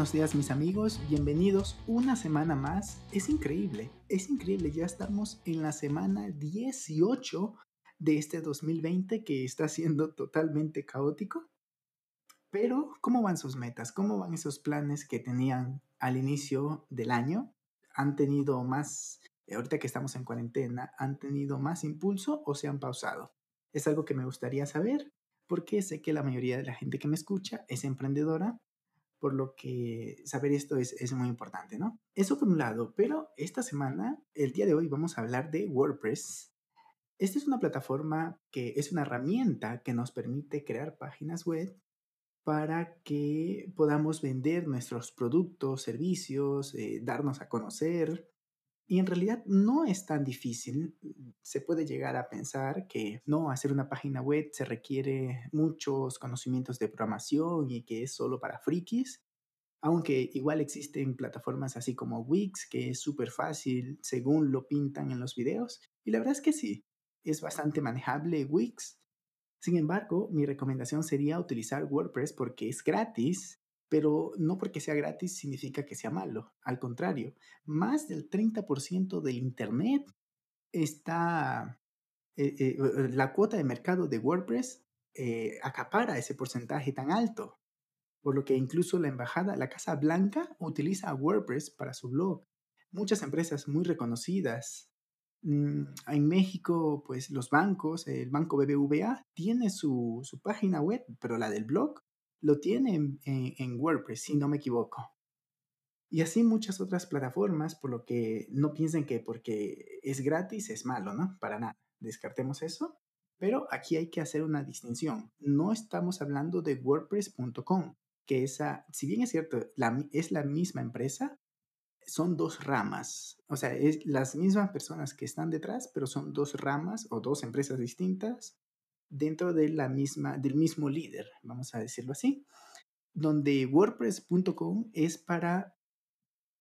Buenos días mis amigos, bienvenidos una semana más. Es increíble, es increíble, ya estamos en la semana 18 de este 2020 que está siendo totalmente caótico. Pero, ¿cómo van sus metas? ¿Cómo van esos planes que tenían al inicio del año? ¿Han tenido más, eh, ahorita que estamos en cuarentena, han tenido más impulso o se han pausado? Es algo que me gustaría saber porque sé que la mayoría de la gente que me escucha es emprendedora por lo que saber esto es, es, muy importante, ¿no? Eso por un lado, pero esta semana, el día de hoy, vamos a hablar de WordPress. Esta es una plataforma que es una herramienta que nos permite crear páginas web para que podamos vender nuestros productos, servicios, eh, darnos a conocer, y en realidad no es tan difícil. Se puede llegar a pensar que no, hacer una página web se requiere muchos conocimientos de programación y que es solo para frikis. Aunque igual existen plataformas así como Wix, que es súper fácil según lo pintan en los videos. Y la verdad es que sí, es bastante manejable Wix. Sin embargo, mi recomendación sería utilizar WordPress porque es gratis pero no porque sea gratis significa que sea malo. Al contrario, más del 30% del Internet está, eh, eh, eh, la cuota de mercado de WordPress acapara ese porcentaje tan alto. Por lo que incluso la embajada, la Casa Blanca, utiliza WordPress para su blog. Muchas empresas muy reconocidas. Mm, en México, pues los bancos, el banco BBVA tiene su, su página web, pero la del blog lo tiene en, WordPress, si no me equivoco. Y así muchas otras plataformas, por lo que no piensen que porque es gratis es malo, ¿no? Para nada. Descartemos eso. Pero aquí hay que hacer una distinción. No estamos hablando de WordPress.com, que esa, si bien es cierto, es la misma empresa, son dos ramas. O sea, es las mismas personas que están detrás, pero son dos ramas o dos empresas distintas dentro de la misma, del mismo líder, vamos a decirlo así, donde WordPress.com es para,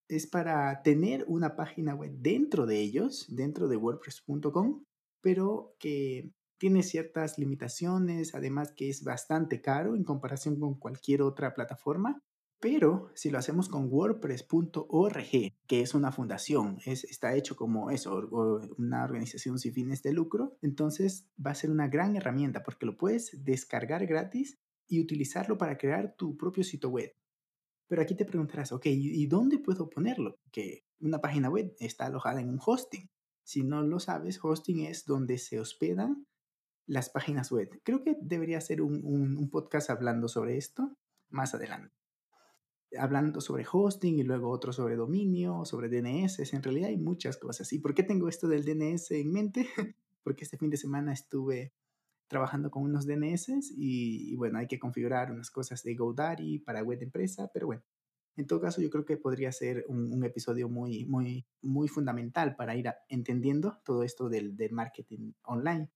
es para tener una página web dentro de ellos, dentro de WordPress.com, pero que tiene ciertas limitaciones, además que es bastante caro en comparación con cualquier otra plataforma. Pero si lo hacemos con WordPress.org, que es una fundación, es, está hecho como eso, una organización sin fines de lucro, entonces va a ser una gran herramienta porque lo puedes descargar gratis y utilizarlo para crear tu propio sitio web. Pero aquí te preguntarás, ok, ¿y dónde puedo ponerlo? Que una página web está alojada en un hosting. Si no lo sabes, hosting es donde se hospedan las páginas web. Creo que debería ser un, un podcast hablando sobre esto más adelante hablando sobre hosting y luego otro sobre dominio, sobre DNS. En realidad hay muchas cosas. ¿Y por qué tengo esto del DNS en mente? Porque este fin de semana estuve trabajando con unos DNS y, bueno, hay que configurar unas cosas de GoDaddy para web de empresa, pero bueno, en todo caso yo creo que podría ser un, episodio muy, muy, muy fundamental para ir entendiendo todo esto del, del marketing online.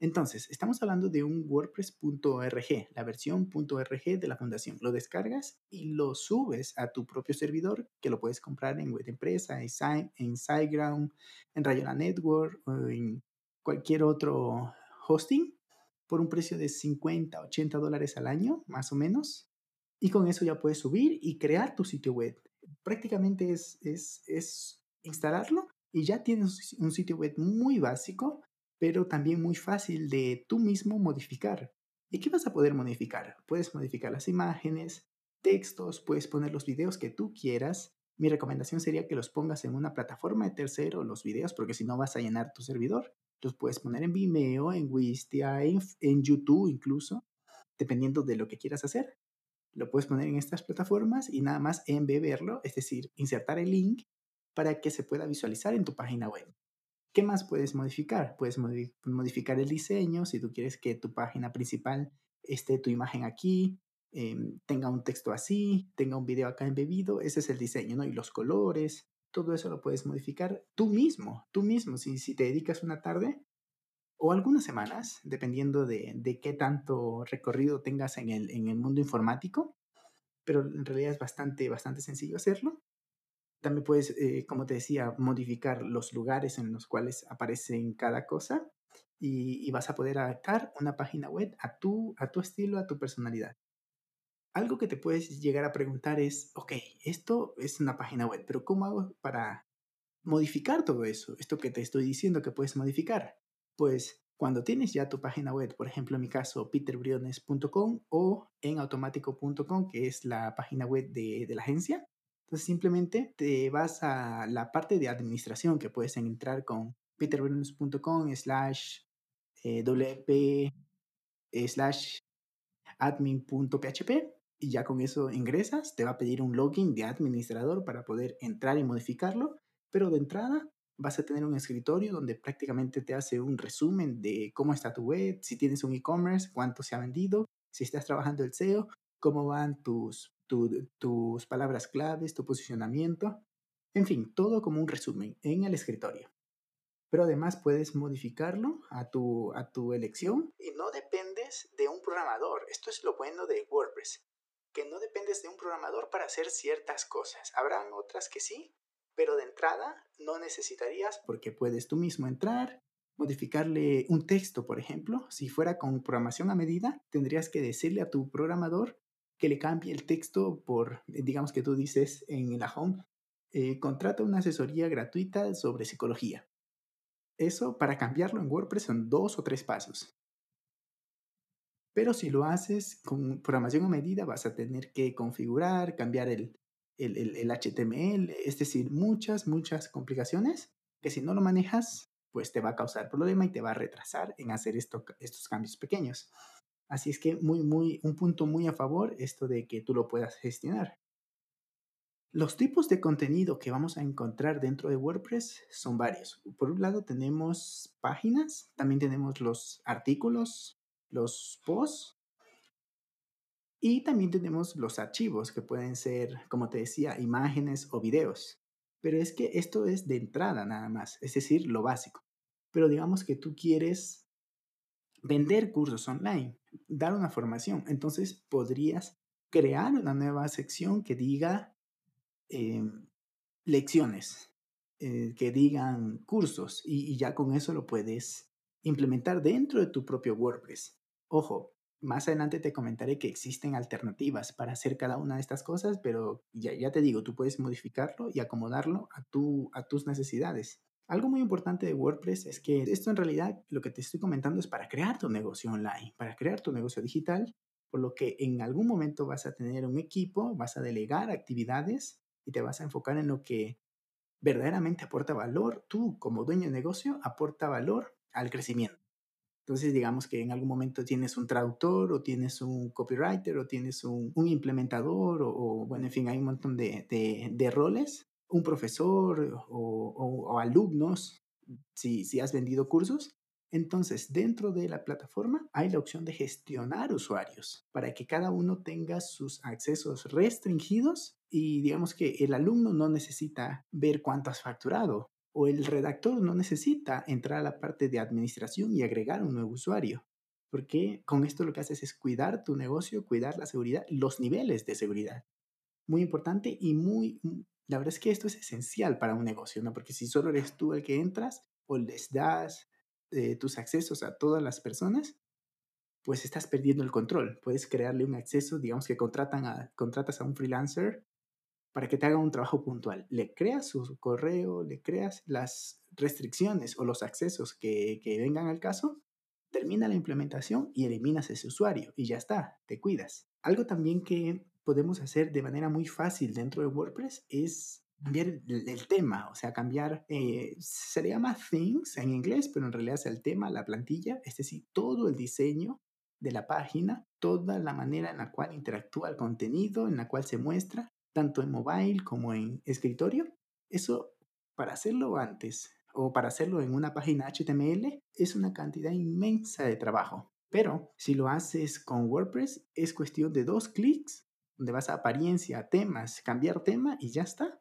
Entonces, estamos hablando de un WordPress.org, la versión .org de la fundación. Lo descargas y lo subes a tu propio servidor, que lo puedes comprar en Web Empresa, en SiteGround, en Rayola Network o en cualquier otro hosting por un precio de 50, 80 dólares al año, más o menos. Y con eso ya puedes subir y crear tu sitio web. Prácticamente es, es, es instalarlo y ya tienes un sitio web muy básico pero también muy fácil de tú mismo modificar. ¿Y qué vas a poder modificar? Puedes modificar las imágenes, textos, puedes poner los videos que tú quieras. Mi recomendación sería que los pongas en una plataforma de tercero, los videos, porque si no vas a llenar tu servidor. Los puedes poner en Vimeo, en Wistia, en, en YouTube incluso, dependiendo de lo que quieras hacer. Lo puedes poner en estas plataformas y nada más embeberlo, es decir, insertar el link para que se pueda visualizar en tu página web. ¿Qué más puedes modificar? Puedes modificar el diseño, si tú quieres que tu página principal esté tu imagen aquí, em, tenga un texto así, tenga un video acá embebido, ese es el diseño, ¿no? Y los colores, todo eso lo puedes modificar tú mismo, tú mismo, si, si te dedicas una tarde o algunas semanas, dependiendo de, de qué tanto recorrido tengas en el, en el mundo informático, pero en realidad es bastante, bastante sencillo hacerlo. También puedes, eh, como te decía, modificar los lugares en los cuales aparece cada cosa y, y, vas a poder adaptar una página web a tu, a tu estilo, a tu personalidad. Algo que te puedes llegar a preguntar es, ok, esto es una página web, pero ¿cómo hago para modificar todo eso? Esto que te estoy diciendo que puedes modificar. Pues cuando tienes ya tu página web, por ejemplo en mi caso peterbriones.com o en automático.com, que es la página web de, de la agencia, entonces simplemente te vas a la parte de administración que puedes entrar con peterbriones.com slash eh, wp slash admin.php y ya con eso ingresas, te va a pedir un login de administrador para poder entrar y modificarlo, pero de entrada vas a tener un escritorio donde prácticamente te hace un resumen de cómo está tu web, si tienes un e-commerce, cuánto se ha vendido, si estás trabajando el SEO, cómo van tus tus palabras claves, tu posicionamiento, en fin, todo como un resumen en el escritorio. Pero además puedes modificarlo a tu, a tu elección y no dependes de un programador. Esto es lo bueno de WordPress, que no dependes de un programador para hacer ciertas cosas. Habrán otras que sí, pero de entrada no necesitarías porque puedes tú mismo entrar, modificarle un texto, por ejemplo. Si fuera con programación a medida, tendrías que decirle a tu programador que le cambie el texto por, digamos que tú dices en la home, eh, contrata una asesoría gratuita sobre psicología. Eso para cambiarlo en WordPress son dos o tres pasos. Pero si lo haces con programación a medida, vas a tener que configurar, cambiar el, el, el, HTML, es decir, muchas, muchas complicaciones que si no lo manejas, pues te va a causar problema y te va a retrasar en hacer esto, estos cambios pequeños. Así es que muy, muy, un punto muy a favor esto de que tú lo puedas gestionar. Los tipos de contenido que vamos a encontrar dentro de WordPress son varios. Por un lado tenemos páginas, también tenemos los artículos, los posts y también tenemos los archivos que pueden ser, como te decía, imágenes o videos. Pero es que esto es de entrada nada más, es decir, lo básico. Pero digamos que tú quieres vender cursos online, dar una formación. Entonces podrías crear una nueva sección que diga em, lecciones, eh, que digan cursos y, y ya con eso lo puedes implementar dentro de tu propio WordPress. Ojo, más adelante te comentaré que existen alternativas para hacer cada una de estas cosas, pero ya, ya te digo, tú puedes modificarlo y acomodarlo a, tu, a tus necesidades. Algo muy importante de WordPress es que esto en realidad lo que te estoy comentando es para crear tu negocio online, para crear tu negocio digital, por lo que en algún momento vas a tener un equipo, vas a delegar actividades y te vas a enfocar en lo que verdaderamente aporta valor. Tú como dueño de negocio aporta valor al crecimiento. Entonces, digamos que en algún momento tienes un traductor o tienes un copywriter o tienes un, implementador o, bueno, en fin, hay un montón de roles un profesor o, alumnos, si, si has vendido cursos, entonces, dentro de la plataforma hay la opción de gestionar usuarios para que cada uno tenga sus accesos restringidos y digamos que el alumno no necesita ver cuánto has facturado o el redactor no necesita entrar a la parte de administración y agregar un nuevo usuario. Porque con esto lo que haces es cuidar tu negocio, cuidar la seguridad, los niveles de seguridad. Muy importante y muy la verdad es que esto es esencial para un negocio, ¿no? Porque si solo eres tú el que entras o les das eh, tus accesos a todas las personas, pues estás perdiendo el control. Puedes crearle un acceso, digamos que contratan a, contratas a un freelancer para que te haga un trabajo puntual. Le creas su correo, le creas las restricciones o los accesos que, que vengan al caso, termina la implementación y eliminas ese usuario y ya está, te cuidas. Algo también que podemos hacer de manera muy fácil dentro de WordPress es cambiar el, tema, o sea, cambiar, eh, se le llama things en inglés, pero en realidad es el tema, la plantilla, es decir, todo el diseño de la página, toda la manera en la cual interactúa el contenido, en la cual se muestra, tanto en mobile como en escritorio. Eso, para hacerlo antes o para hacerlo en una página HTML, es una cantidad inmensa de trabajo. Pero si lo haces con WordPress, es cuestión de dos clics, donde vas a apariencia, temas, cambiar tema y ya está.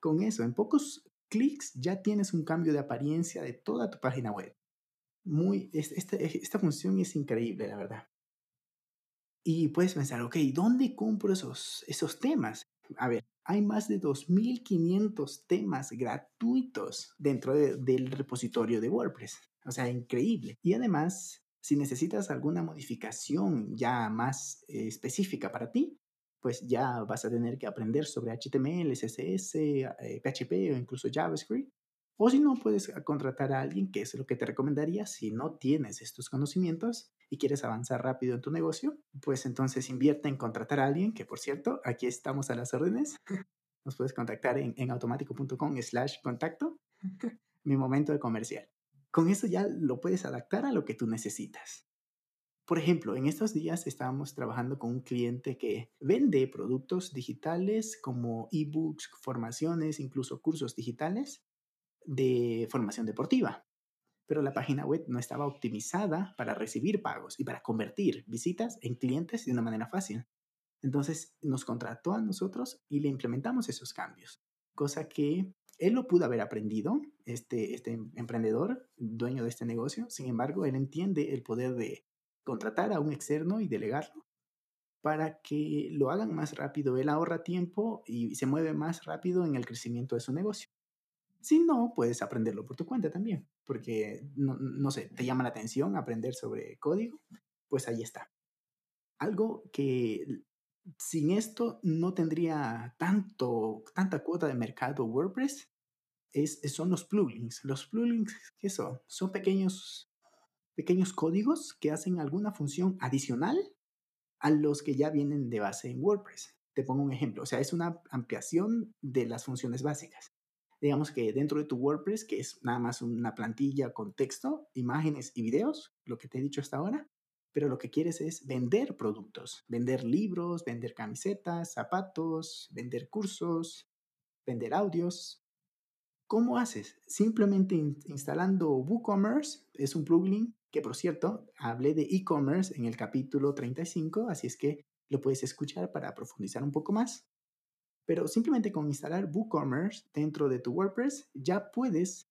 Con eso, en pocos clics ya tienes un cambio de apariencia de toda tu página web. Muy, esta, esta función es increíble, la verdad. Y puedes pensar, ok, ¿dónde compro esos, esos temas? A ver, hay más de 2.500 temas gratuitos dentro del repositorio de WordPress. O sea, increíble. Y además, si necesitas alguna modificación ya más eh, específica para ti, pues ya vas a tener que aprender sobre HTML, CSS, PHP eh, o incluso JavaScript. O si no, puedes contratar a alguien, que es lo que te recomendaría si no tienes estos conocimientos y quieres avanzar rápido en tu negocio, pues entonces invierte en contratar a alguien, que por cierto, aquí estamos a las órdenes. Nos puedes contactar en, en automático.com slash contacto. Mi momento de comercial. Con eso ya lo puedes adaptar a lo que tú necesitas. Por ejemplo, en estos días estábamos trabajando con un cliente que vende productos digitales como ebooks, formaciones, incluso cursos digitales de formación deportiva. Pero la página web no estaba optimizada para recibir pagos y para convertir visitas en clientes de una manera fácil. Entonces nos contrató a nosotros y le implementamos esos cambios, cosa que él lo pudo haber aprendido, este, este emprendedor, dueño de este negocio. Sin embargo, él entiende el poder de contratar a un externo y delegarlo para que lo hagan más rápido. Él ahorra tiempo y se mueve más rápido en el crecimiento de su negocio. Si no, puedes aprenderlo por tu cuenta también, porque no, no sé, te llama la atención aprender sobre código, pues ahí está. Algo que sin esto no tendría tanto, tanta cuota de mercado WordPress es, son los plugins. Los plugins, ¿qué son? Son pequeños pequeños códigos que hacen alguna función adicional a los que ya vienen de base en WordPress. Te pongo un ejemplo, o sea, es una ampliación de las funciones básicas. Digamos que dentro de tu WordPress, que es nada más una plantilla con texto, imágenes y videos, lo que te he dicho hasta ahora, pero lo que quieres es vender productos, vender libros, vender camisetas, zapatos, vender cursos, vender audios, ¿Cómo haces? Simplemente instalando WooCommerce, es un plugin que por cierto hablé de e-commerce en el capítulo 35, así es que lo puedes escuchar para profundizar un poco más. Pero simplemente con instalar WooCommerce dentro de tu WordPress ya puedes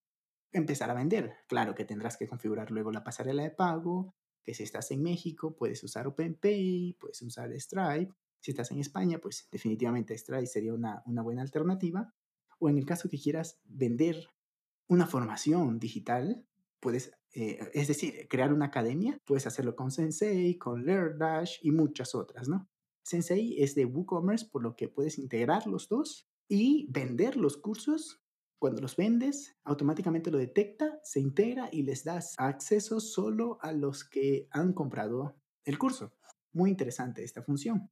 empezar a vender. Claro que tendrás que configurar luego la pasarela de pago, que si estás en México puedes usar OpenPay, puedes usar Stripe. Si estás en España, pues definitivamente Stripe sería una, una buena alternativa o en el caso que quieras vender una formación digital, puedes, eh, es decir, crear una academia, puedes hacerlo con Sensei, con LearnDash y muchas otras, ¿no? Sensei es de WooCommerce, por lo que puedes integrar los dos y vender los cursos. Cuando los vendes, automáticamente lo detecta, se integra y les das acceso solo a los que han comprado el curso. Muy interesante esta función.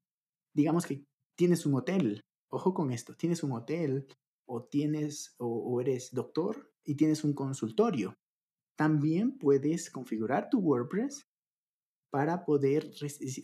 Digamos que tienes un hotel, ojo con esto, tienes un hotel o tienes o, eres doctor y tienes un consultorio. También puedes configurar tu WordPress para poder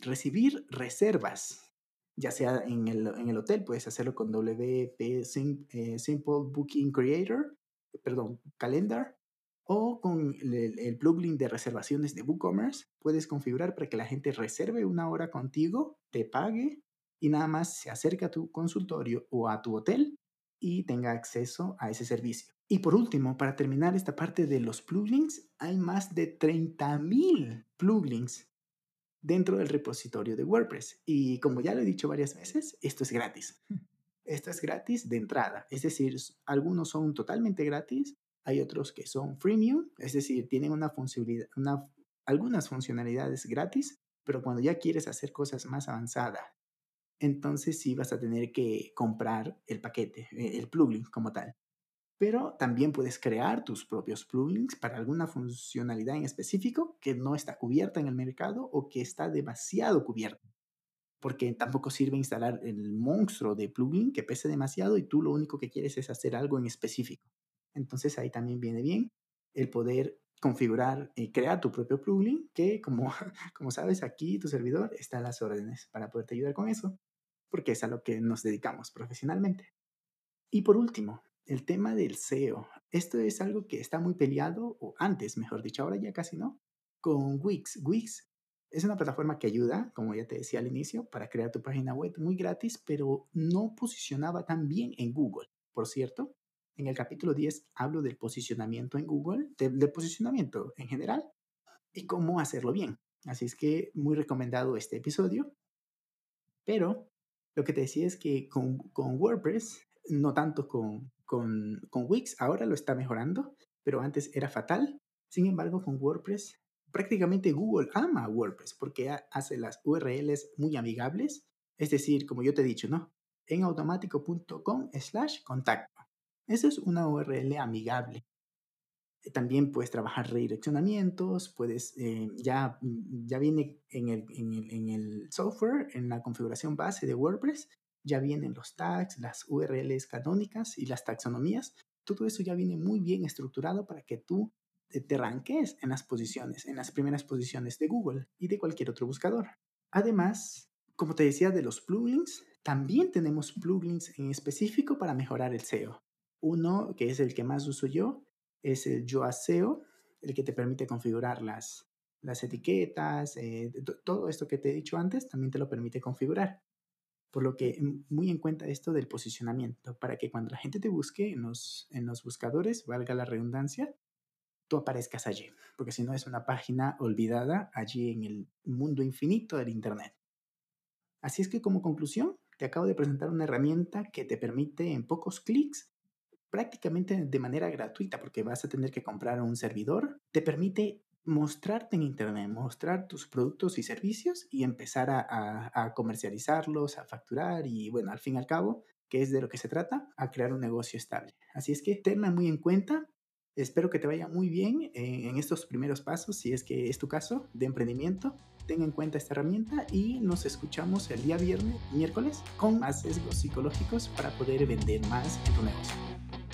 recibir reservas, ya sea en el, en el, hotel, puedes hacerlo con WP eh, Simple Booking Creator, perdón, Calendar, o con el, plugin de reservaciones de WooCommerce, puedes configurar para que la gente reserve una hora contigo, te pague y nada más se acerca a tu consultorio o a tu hotel y tenga acceso a ese servicio. Y por último, para terminar esta parte de los plugins, hay más de 30.000 plugins dentro del repositorio de WordPress. Y como ya lo he dicho varias veces, esto es gratis. Esto es gratis de entrada, es decir, algunos son totalmente gratis, hay otros que son freemium, es decir, tienen una funcionalidad, una, algunas funcionalidades gratis, pero cuando ya quieres hacer cosas más avanzadas entonces sí vas a tener que comprar el paquete, eh, el plugin como tal. Pero también puedes crear tus propios plugins para alguna funcionalidad en específico que no está cubierta en el mercado o que está demasiado cubierta. Porque tampoco sirve instalar el monstruo de plugin que pese demasiado y tú lo único que quieres es hacer algo en específico. Entonces ahí también viene bien el poder configurar y crear tu propio plugin que como, como sabes aquí tu servidor está a las órdenes para poderte ayudar con eso porque es a lo que nos dedicamos profesionalmente. Y por último, el tema del SEO. Esto es algo que está muy peleado, o antes, mejor dicho, ahora ya casi no, con Wix. Wix Es una plataforma que ayuda, como ya te decía al inicio, para crear tu página web muy gratis, pero no posicionaba tan bien en Google. Por cierto, en el capítulo 10 hablo del posicionamiento en Google, del posicionamiento en general y cómo hacerlo bien. Así es que muy recomendado este episodio. Pero lo que te decía es que con, con WordPress, no tanto con, con, con Wix, ahora lo está mejorando, pero antes era fatal. Sin embargo, con WordPress prácticamente Google ama WordPress porque hace las URLs muy amigables. Es decir, como yo te he dicho, ¿no? En automático.com slash contacto. Esa es una URL amigable. También puedes trabajar redireccionamientos, puedes, eh, ya, ya viene en el, en, el, en el software, en la configuración base de WordPress, ya vienen los tags, las URLs canónicas y las taxonomías. Todo eso ya viene muy bien estructurado para que tú te ranques en las posiciones, en las primeras posiciones de Google y de cualquier otro buscador. Además, como te decía de los plugins, también tenemos plugins en específico para mejorar el SEO. Uno, que es el que más uso yo, es el Yoast SEO, el que te permite configurar las, las etiquetas, eh, todo esto que te he dicho antes, también te lo permite configurar. Por lo que muy en cuenta esto del posicionamiento, para que cuando la gente te busque en los, en los buscadores, valga la redundancia, tú aparezcas allí, porque si no es una página olvidada allí en el mundo infinito del Internet. Así es que como conclusión, te acabo de presentar una herramienta que te permite en pocos clics, prácticamente de manera gratuita, porque vas a tener que comprar un servidor, te permite mostrarte en Internet, mostrar tus productos y servicios y empezar a, comercializarlos, a facturar y bueno, al fin y al cabo, que es de lo que se trata, a crear un negocio estable. Así es que tenla muy en cuenta Espero que te vaya muy bien en estos primeros pasos, si es que es tu caso, de emprendimiento. Ten en cuenta esta herramienta y nos escuchamos el día viernes, miércoles, con más sesgos psicológicos para poder vender más en tu negocio.